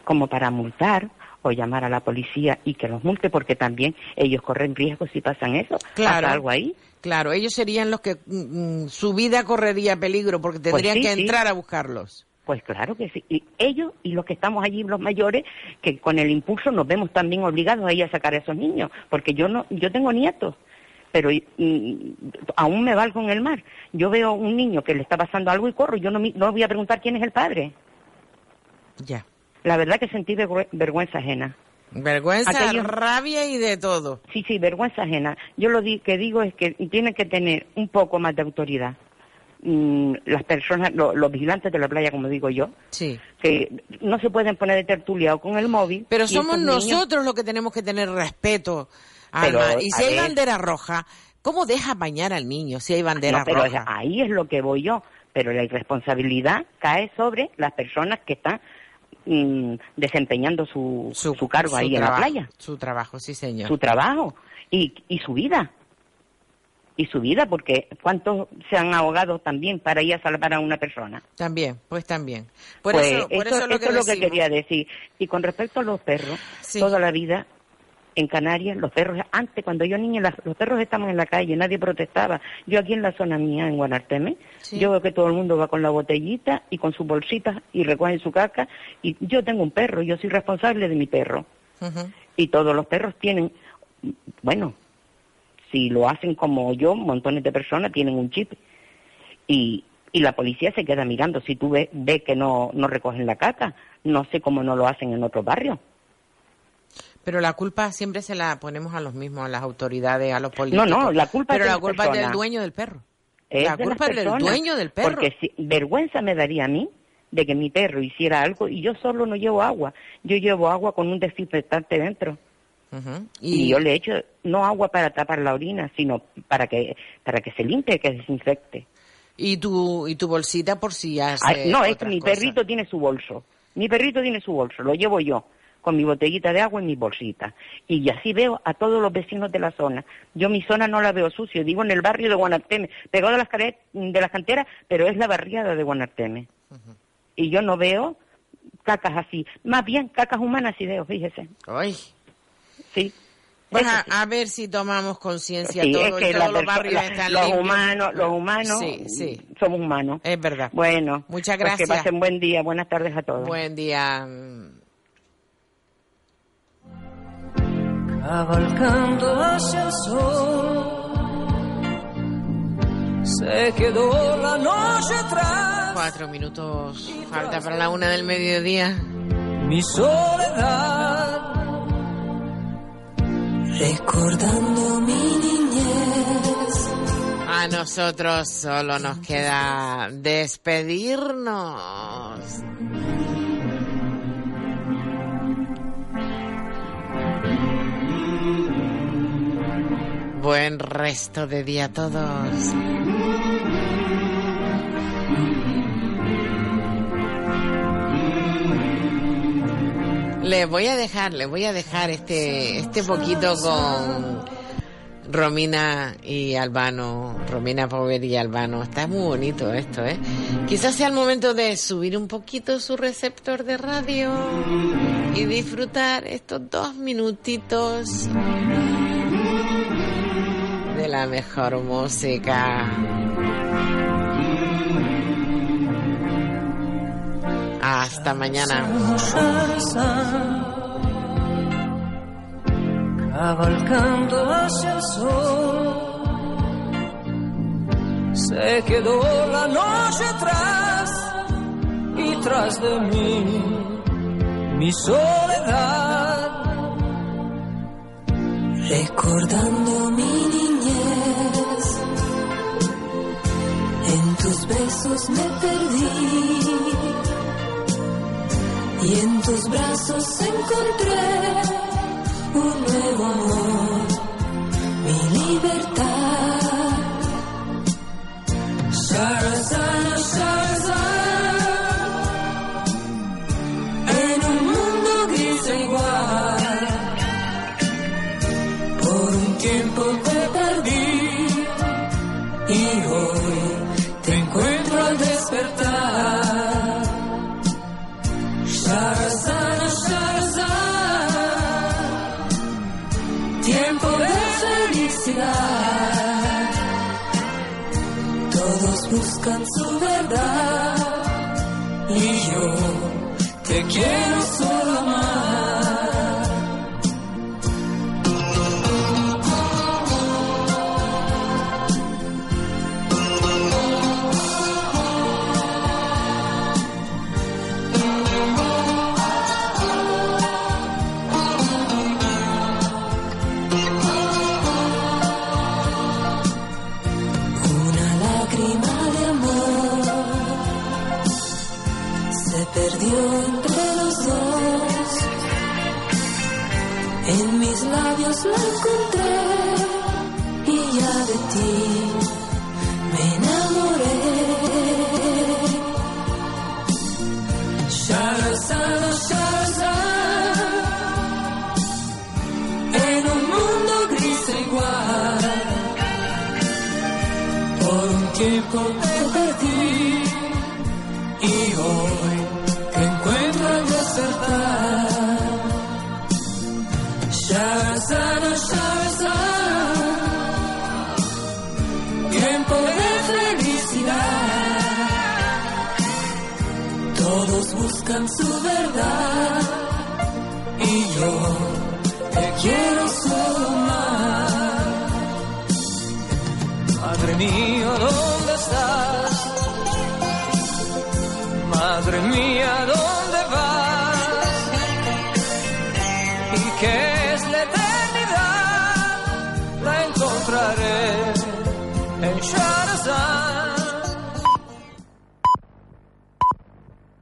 como para multar o llamar a la policía y que los multe porque también ellos corren riesgo si pasan eso, Claro. pasa algo ahí. Claro, ellos serían los que mm, mm, su vida correría peligro porque Pues tendrían sí, que sí. entrar a buscarlos. Pues claro que sí. Y ellos y los que estamos allí, los mayores, que con el impulso nos vemos también obligados a ir a sacar a esos niños, porque yo no, yo tengo nietos, pero mm, aún me valgo en el mar. Yo veo un niño que le está pasando algo y corro, yo no, no voy a preguntar quién es el padre. Ya. La verdad que sentí vergüe- vergüenza ajena. Vergüenza, Aquellos- rabia y de todo. Sí, sí, vergüenza ajena. Yo lo di- que digo es que tienen que tener un poco más de autoridad. Mm, las personas, lo- los vigilantes de la playa, como digo yo, Sí. que no se pueden poner de tertulia o con el móvil. Pero y somos niños- nosotros los que tenemos que tener respeto. Pero, y si hay ver. bandera roja, ¿cómo dejas bañar al niño si hay bandera No, pero roja? ahí es lo que voy yo. Pero la irresponsabilidad cae sobre las personas que están mm, desempeñando su, su, cargo Su ahí en la playa, Su trabajo, sí, señor. su trabajo y, y su vida. Y su vida, porque ¿cuántos se han ahogado también para ir a salvar a una persona? También, pues también. Por Pues eso, por eso, es lo que es lo que quería decir. Y con respecto a los perros, toda la vida en Canarias los perros, antes cuando yo niña, las- los perros estaban en la calle, nadie protestaba. Yo aquí en la zona mía, en Guanarteme, yo veo que todo el mundo va con la botellita y con sus bolsitas y recogen su caca. Y yo tengo un perro, yo soy responsable de mi perro. Y todos los perros tienen, bueno, si lo hacen como yo, montones de personas tienen un chip. Y, y la policía se queda mirando. Si tú ves ve que no, no recogen la caca, no sé cómo no lo hacen en otros barrios. Pero la culpa siempre se la ponemos a los mismos, a las autoridades, a los No, políticos. no, la culpa Pero es de la culpa es del dueño del perro. Es la de culpa es del dueño del perro. Porque si, vergüenza me daría a mí de que mi perro hiciera algo y yo solo no llevo agua. Yo llevo agua con un desinfectante dentro. Y, Y, yo le echo no agua para tapar la orina, sino para que para que se limpie, que desinfecte. y tu y tu bolsita por si hace Ay, no, es que mi cosas. perrito tiene su bolso. Mi perrito tiene su bolso, lo llevo yo, con mi botellita de agua y mi bolsita. Y así veo a todos los vecinos de la zona. Yo mi zona no la veo sucio, digo en el barrio de Guanarteme, pegado a las, de las canteras, pero es la barriada de Guanarteme. Y yo no veo cacas así, más bien cacas humanas sí veo, fíjese. Ay. Sí. A, a ver si tomamos conciencia Sí, todo, es que todos los barrios están los limpios. humanos, los humanos Sí, sí. somos humanos. Es verdad. Bueno, Muchas pues gracias. que pasen buen día, buenas tardes a todos. Buen día. Cavalcando hacia el sol, se quedó la noche atrás. Cuatro minutos falta para la una del mediodía. Mi soledad, recordando mi niñez. A nosotros solo nos queda despedirnos. Buen resto de día a todos. Le voy a dejar, le voy a dejar este, este poquito con Romina y Albano, Romina Pover y Albano. Está muy bonito esto, ¿eh? Quizás sea el momento de subir un poquito su receptor de radio y disfrutar estos dos minutitos la mejor música. Hasta mañana. Cavalcando hacia el sol, se quedó la noche atrás y tras de mí mi soledad. Recordando mi tus besos me perdí y en tus brazos encontré un nuevo amor, mi libertad. Todos buscan su verdad y yo te quiero buscan su verdad